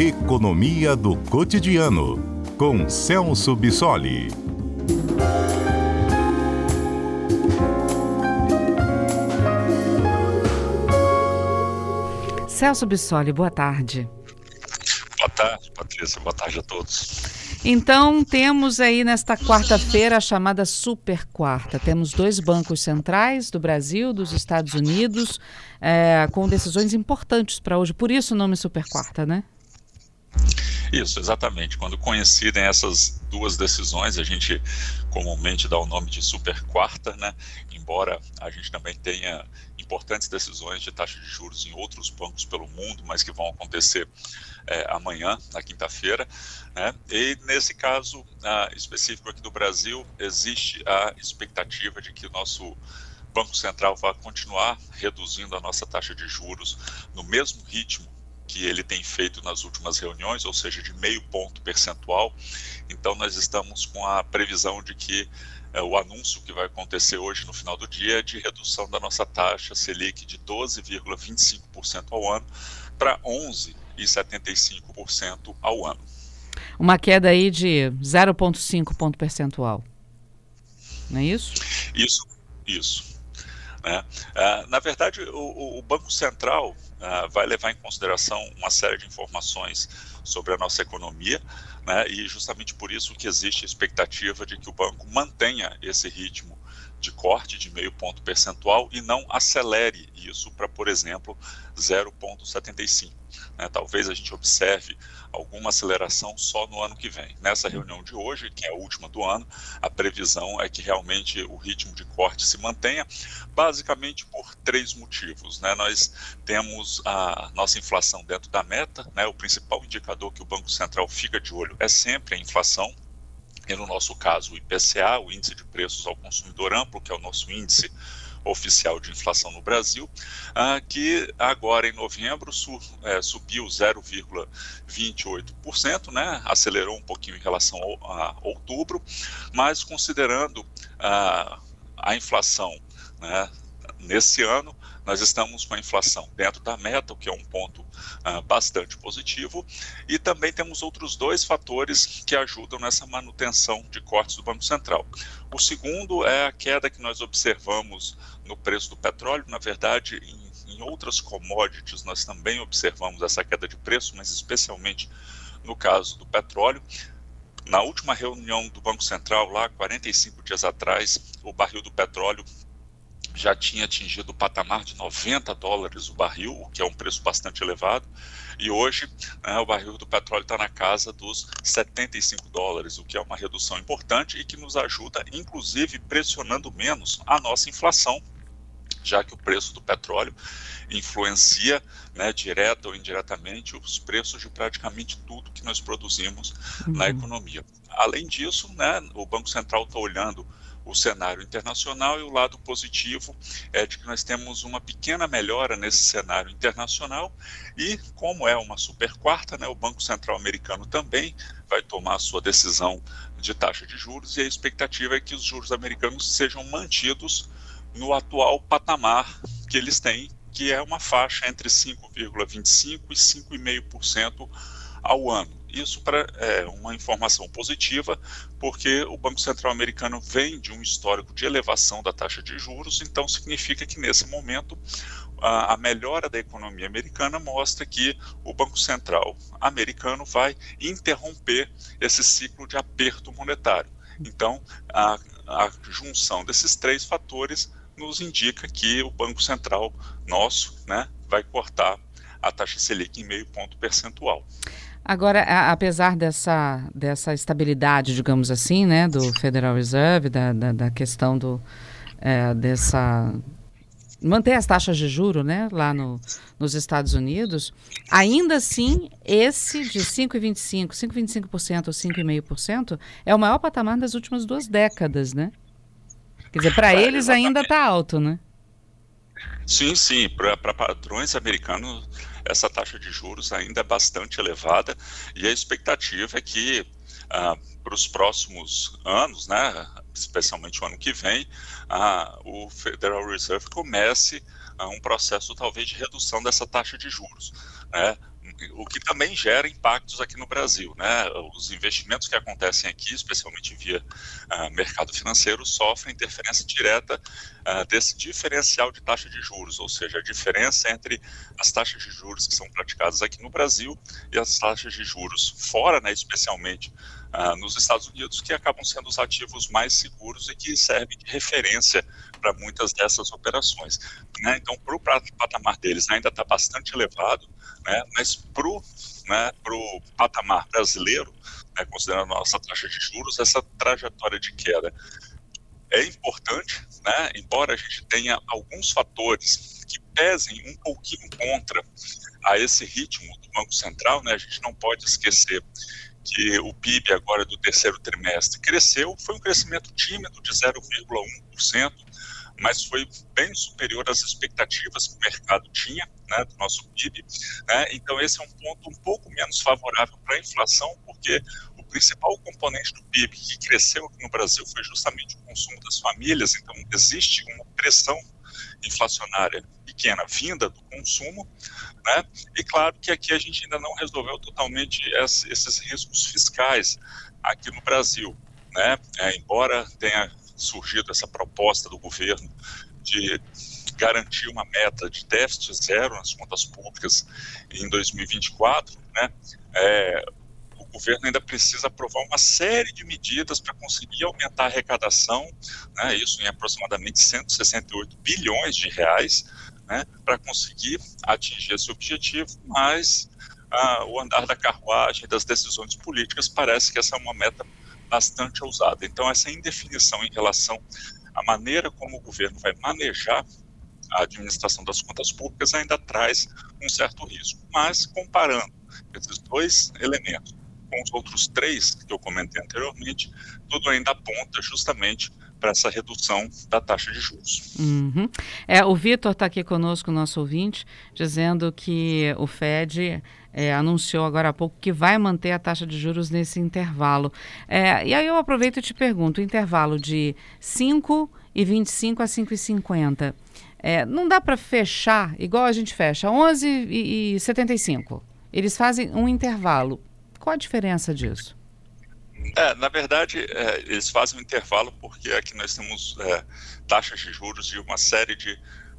Economia do Cotidiano, com Celso Bissoli. Celso Bissoli, boa tarde. Boa tarde, Patrícia. Boa tarde a todos. Então, temos aí nesta quarta-feira a chamada Super Quarta. Temos dois bancos centrais do Brasil, dos Estados Unidos, é, com decisões importantes para hoje. Por isso o nome Super Quarta, né? Isso, exatamente. Quando coincidem essas duas decisões, a gente comumente dá o nome de super quarta, né? Embora a gente também tenha importantes decisões de taxa de juros em outros bancos pelo mundo, mas que vão acontecer é, amanhã, na quinta-feira. Né? E nesse caso específico aqui do Brasil, existe a expectativa de que o nosso Banco Central vai continuar reduzindo a nossa taxa de juros no mesmo ritmo que ele tem feito nas últimas reuniões, ou seja, de meio ponto percentual. Então, nós estamos com a previsão de que é, o anúncio que vai acontecer hoje no final do dia é de redução da nossa taxa Selic de 12,25% ao ano para 11,75% ao ano. Uma queda aí de 0,5 ponto percentual. Não é isso? Isso, isso. Né? Uh, na verdade, o, o Banco Central uh, vai levar em consideração uma série de informações sobre a nossa economia, né? e justamente por isso que existe a expectativa de que o banco mantenha esse ritmo de corte de meio ponto percentual e não acelere isso para, por exemplo, 0,75. Né? Talvez a gente observe alguma aceleração só no ano que vem. Nessa reunião de hoje, que é a última do ano, a previsão é que realmente o ritmo de corte se mantenha, basicamente por três motivos. Né? Nós temos a nossa inflação dentro da meta, né? o principal indicador que o Banco Central fica de olho é sempre a inflação e no nosso caso o IPCA, o Índice de Preços ao Consumidor Amplo, que é o nosso índice oficial de inflação no Brasil, ah, que agora em novembro é, subiu 0,28%, né, acelerou um pouquinho em relação a outubro, mas considerando ah, a inflação né, nesse ano, nós estamos com a inflação dentro da meta, o que é um ponto uh, bastante positivo, e também temos outros dois fatores que ajudam nessa manutenção de cortes do Banco Central. O segundo é a queda que nós observamos no preço do petróleo, na verdade, em, em outras commodities nós também observamos essa queda de preço, mas especialmente no caso do petróleo. Na última reunião do Banco Central, lá 45 dias atrás, o barril do petróleo já tinha atingido o patamar de 90 dólares o barril, o que é um preço bastante elevado, e hoje né, o barril do petróleo está na casa dos 75 dólares, o que é uma redução importante e que nos ajuda, inclusive, pressionando menos a nossa inflação, já que o preço do petróleo influencia, né, direta ou indiretamente, os preços de praticamente tudo que nós produzimos uhum. na economia. Além disso, né, o Banco Central está olhando o cenário internacional e o lado positivo é de que nós temos uma pequena melhora nesse cenário internacional e como é uma super quarta, né, o Banco Central americano também vai tomar a sua decisão de taxa de juros e a expectativa é que os juros americanos sejam mantidos no atual patamar que eles têm, que é uma faixa entre 5,25 e 5,5% ao ano. Isso para é, uma informação positiva, porque o Banco Central americano vem de um histórico de elevação da taxa de juros, então significa que nesse momento a, a melhora da economia americana mostra que o Banco Central americano vai interromper esse ciclo de aperto monetário. Então, a, a junção desses três fatores nos indica que o Banco Central nosso né, vai cortar a taxa Selic em meio ponto percentual. Agora, a, apesar dessa, dessa estabilidade, digamos assim, né, do Federal Reserve, da, da, da questão do, é, dessa manter as taxas de juro, né, lá no, nos Estados Unidos, ainda assim, esse de 5,25%, 5,25% ou 5,5% é o maior patamar das últimas duas décadas, né? Quer dizer, para é, eles ainda está alto, né? Sim, sim. Para padrões americanos, essa taxa de juros ainda é bastante elevada e a expectativa é que ah, para os próximos anos, né, especialmente o ano que vem, ah, o Federal Reserve comece ah, um processo talvez de redução dessa taxa de juros. Né? O que também gera impactos aqui no Brasil. Né? Os investimentos que acontecem aqui, especialmente via uh, mercado financeiro, sofrem interferência direta uh, desse diferencial de taxa de juros, ou seja, a diferença entre as taxas de juros que são praticadas aqui no Brasil e as taxas de juros fora, né, especialmente uh, nos Estados Unidos, que acabam sendo os ativos mais seguros e que servem de referência para muitas dessas operações. Né? Então, para o patamar deles ainda está bastante elevado, né? mas para o né, patamar brasileiro, né, considerando a nossa taxa de juros, essa trajetória de queda é importante, né, embora a gente tenha alguns fatores que pesem um pouquinho contra a esse ritmo do Banco Central, né, a gente não pode esquecer que o PIB agora do terceiro trimestre cresceu, foi um crescimento tímido de 0,1%, mas foi bem superior às expectativas que o mercado tinha, né, do nosso PIB. Né? Então esse é um ponto um pouco menos favorável para a inflação, porque o principal componente do PIB que cresceu aqui no Brasil foi justamente o consumo das famílias. Então existe uma pressão inflacionária pequena vinda do consumo, né? E claro que aqui a gente ainda não resolveu totalmente esses riscos fiscais aqui no Brasil, né? É, embora tenha surgido essa proposta do governo de garantir uma meta de déficit zero nas contas públicas em 2024, né? É, o governo ainda precisa aprovar uma série de medidas para conseguir aumentar a arrecadação, né, isso em aproximadamente 168 bilhões de reais, né, para conseguir atingir esse objetivo, mas ah, o andar da carruagem das decisões políticas parece que essa é uma meta bastante ousada. Então, essa indefinição em relação à maneira como o governo vai manejar a administração das contas públicas ainda traz um certo risco. Mas, comparando esses dois elementos com os outros três que eu comentei anteriormente, tudo ainda aponta justamente para essa redução da taxa de juros. Uhum. É, o Vitor está aqui conosco, nosso ouvinte, dizendo que o Fed é, anunciou agora há pouco que vai manter a taxa de juros nesse intervalo. É, e aí eu aproveito e te pergunto, o intervalo de 5,25 a 5,50, é, não dá para fechar igual a gente fecha, 11,75. Eles fazem um intervalo. Qual a diferença disso? É, na verdade, é, eles fazem um intervalo porque aqui nós temos é, taxas de juros de uma série de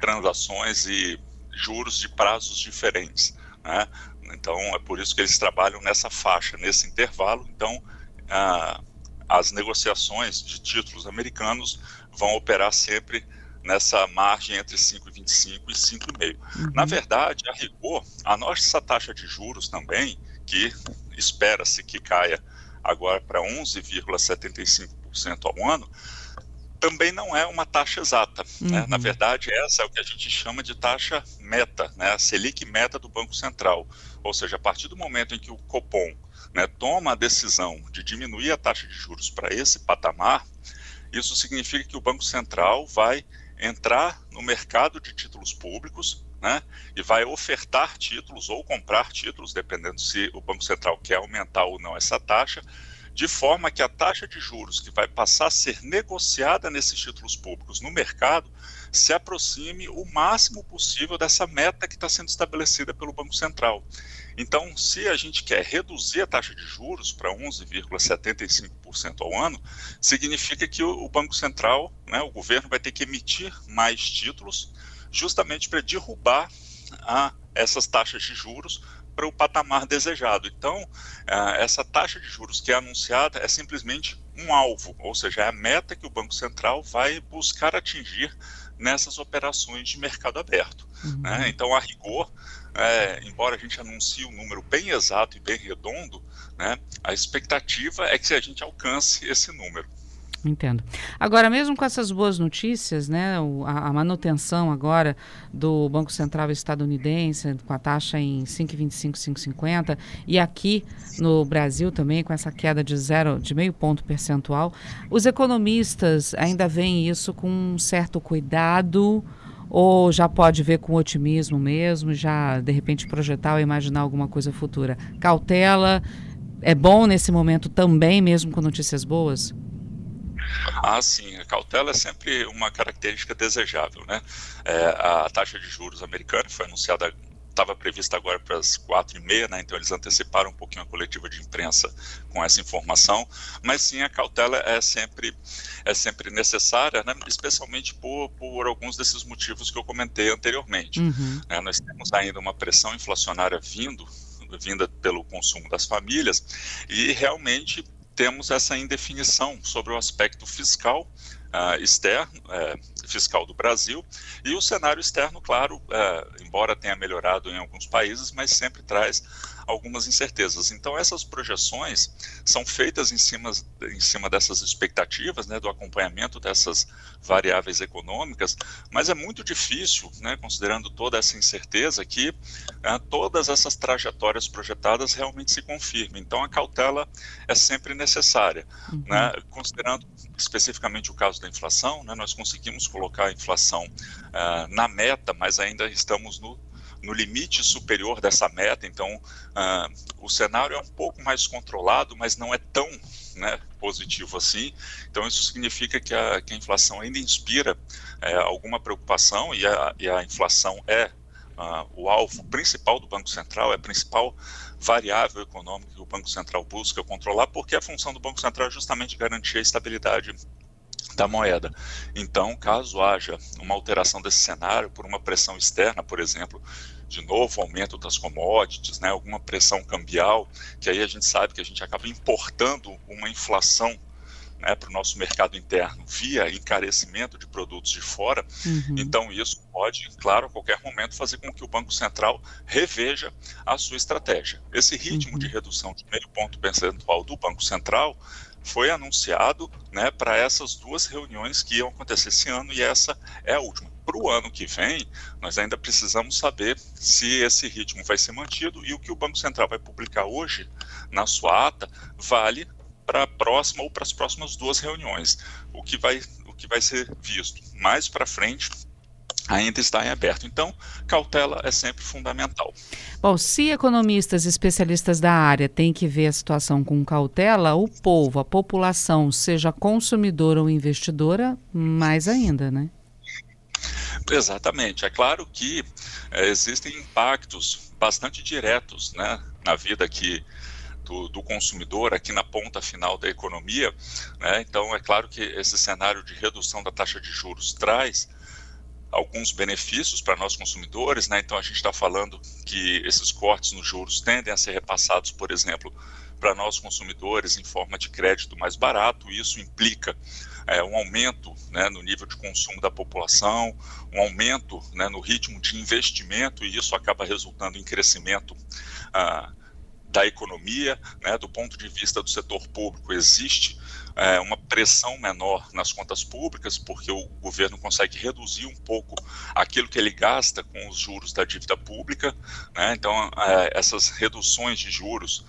transações e juros de prazos diferentes. Né? Então, é por isso que eles trabalham nessa faixa, nesse intervalo. Então, as negociações de títulos americanos vão operar sempre nessa margem entre 5,25 e 5,5. Uhum. Na verdade, a rigor, a nossa taxa de juros também, que espera-se que caia agora para 11,75% ao ano, também não é uma taxa exata. Uhum. Né? Na uhum. verdade, essa é o que a gente chama de taxa meta, né? a Selic meta do Banco Central. Ou seja, a partir do momento em que o Copom né, toma a decisão de diminuir a taxa de juros para esse patamar, isso significa que o Banco Central vai entrar no mercado de títulos públicos né, e vai ofertar títulos ou comprar títulos, dependendo se o Banco Central quer aumentar ou não essa taxa, de forma que a taxa de juros que vai passar a ser negociada nesses títulos públicos no mercado se aproxime o máximo possível dessa meta que está sendo estabelecida pelo Banco Central. Então, se a gente quer reduzir a taxa de juros para 11,75% ao ano, significa que o Banco Central, né, o governo, vai ter que emitir mais títulos justamente para derrubar a, essas taxas de juros para o patamar desejado. Então, essa taxa de juros que é anunciada é simplesmente um alvo, ou seja, é a meta que o Banco Central vai buscar atingir nessas operações de mercado aberto. Uhum. Né? Então, a rigor, é, embora a gente anuncie um número bem exato e bem redondo, né, a expectativa é que a gente alcance esse número. Entendo. Agora, mesmo com essas boas notícias, né, a, a, manutenção agora do Banco Central estadunidense, com a taxa em 5,25, 5,50, e aqui no Brasil também, com essa queda de zero, de meio ponto percentual, os economistas ainda veem isso com um certo cuidado ou já pode ver com otimismo mesmo, já de repente projetar ou imaginar alguma coisa futura? Cautela é bom nesse momento também, mesmo com notícias boas? Ah, sim, a cautela é sempre uma característica desejável, né? É, a taxa de juros americana foi anunciada estava prevista agora para as quatro e meia, né? Então eles anteciparam um pouquinho a coletiva de imprensa com essa informação. Mas sim, a cautela é sempre é sempre necessária, né? especialmente por, por alguns desses motivos que eu comentei anteriormente. Uhum. É, nós temos ainda uma pressão inflacionária vindo vinda pelo consumo das famílias e realmente temos essa indefinição sobre o aspecto fiscal uh, externo, uh, fiscal do Brasil, e o cenário externo, claro, uh, embora tenha melhorado em alguns países, mas sempre traz algumas incertezas. Então, essas projeções são feitas em cima, em cima dessas expectativas, né, do acompanhamento dessas variáveis econômicas, mas é muito difícil, né, considerando toda essa incerteza, que uh, todas essas trajetórias projetadas realmente se confirmem. Então, a cautela é sempre necessária. Uhum. Né, considerando especificamente o caso da inflação, né, nós conseguimos colocar a inflação uh, na meta, mas ainda estamos no no limite superior dessa meta, então uh, o cenário é um pouco mais controlado, mas não é tão né, positivo assim. Então isso significa que a, que a inflação ainda inspira é, alguma preocupação e a, e a inflação é uh, o alvo principal do Banco Central, é a principal variável econômica que o Banco Central busca controlar, porque a função do Banco Central é justamente garantir a estabilidade da moeda. Então, caso haja uma alteração desse cenário por uma pressão externa, por exemplo, de novo aumento das commodities, né, alguma pressão cambial, que aí a gente sabe que a gente acaba importando uma inflação né, para o nosso mercado interno via encarecimento de produtos de fora. Uhum. Então, isso pode, claro, a qualquer momento fazer com que o Banco Central reveja a sua estratégia. Esse ritmo uhum. de redução de meio ponto percentual do Banco Central foi anunciado né, para essas duas reuniões que iam acontecer esse ano e essa é a última. Para o ano que vem, nós ainda precisamos saber se esse ritmo vai ser mantido e o que o Banco Central vai publicar hoje na sua ata vale para a próxima ou para as próximas duas reuniões. O que vai, o que vai ser visto mais para frente ainda está em aberto. Então, cautela é sempre fundamental. Bom, se economistas e especialistas da área têm que ver a situação com cautela, o povo, a população, seja consumidora ou investidora, mais ainda, né? Exatamente. É claro que é, existem impactos bastante diretos né, na vida aqui do, do, consumidor, aqui na ponta final da economia. Né? Então, é claro que esse cenário de redução da taxa de juros traz alguns benefícios para nós consumidores, né? Então a gente está falando que esses cortes nos juros tendem a ser repassados, por exemplo, para nós consumidores em forma de crédito mais barato. Isso implica é, um aumento né, no nível de consumo da população, um aumento né, no ritmo de investimento e isso acaba resultando em crescimento. Ah, da economia, né, do ponto de vista do setor público, existe é, uma pressão menor nas contas públicas, porque o governo consegue reduzir um pouco aquilo que ele gasta com os juros da dívida pública. Né? Então, é, essas reduções de juros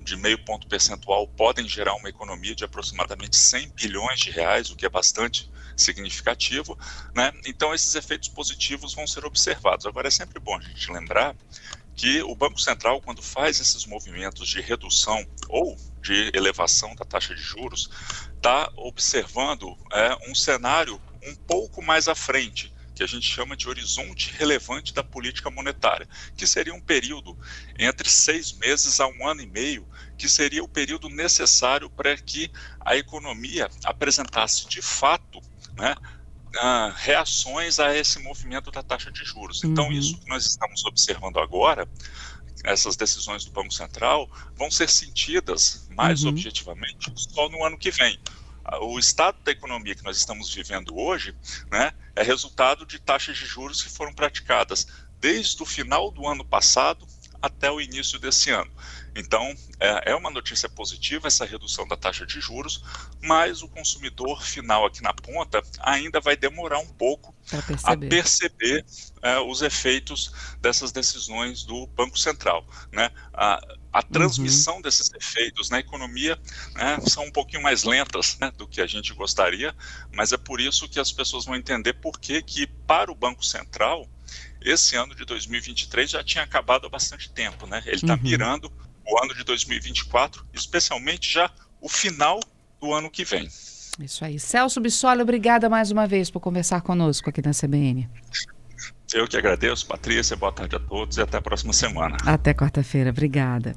de meio ponto percentual podem gerar uma economia de aproximadamente 100 bilhões de reais, o que é bastante significativo, né? Então esses efeitos positivos vão ser observados. Agora é sempre bom a gente lembrar que o Banco Central, quando faz esses movimentos de redução ou de elevação da taxa de juros, está observando é, um cenário um pouco mais à frente, que a gente chama de horizonte relevante da política monetária, que seria um período entre seis meses a um ano e meio, que seria o período necessário para que a economia apresentasse de fato né, reações a esse movimento da taxa de juros. Então, uhum. isso que nós estamos observando agora, essas decisões do Banco Central, vão ser sentidas mais uhum. objetivamente só no ano que vem. O estado da economia que nós estamos vivendo hoje né, é resultado de taxas de juros que foram praticadas desde o final do ano passado até o início desse ano. Então, é, é, uma notícia positiva essa redução da taxa de juros, mas o consumidor final aqui na ponta ainda vai demorar um pouco perceber. a perceber é, os efeitos dessas decisões do Banco Central. Né? A, a transmissão uhum. desses efeitos na economia né, são um pouquinho mais lentas né, do que a gente gostaria, mas é por isso que as pessoas vão entender por que, que para o Banco Central, esse ano de 2023 já tinha acabado há bastante tempo, né? Ele está uhum. mirando o ano de 2024, especialmente já o final do ano que vem. Isso aí. Celso Bissoli, obrigada mais uma vez por conversar conosco aqui na CBN. Eu que agradeço, Patrícia. Boa tarde a todos e até a próxima semana. Até quarta-feira. Obrigada.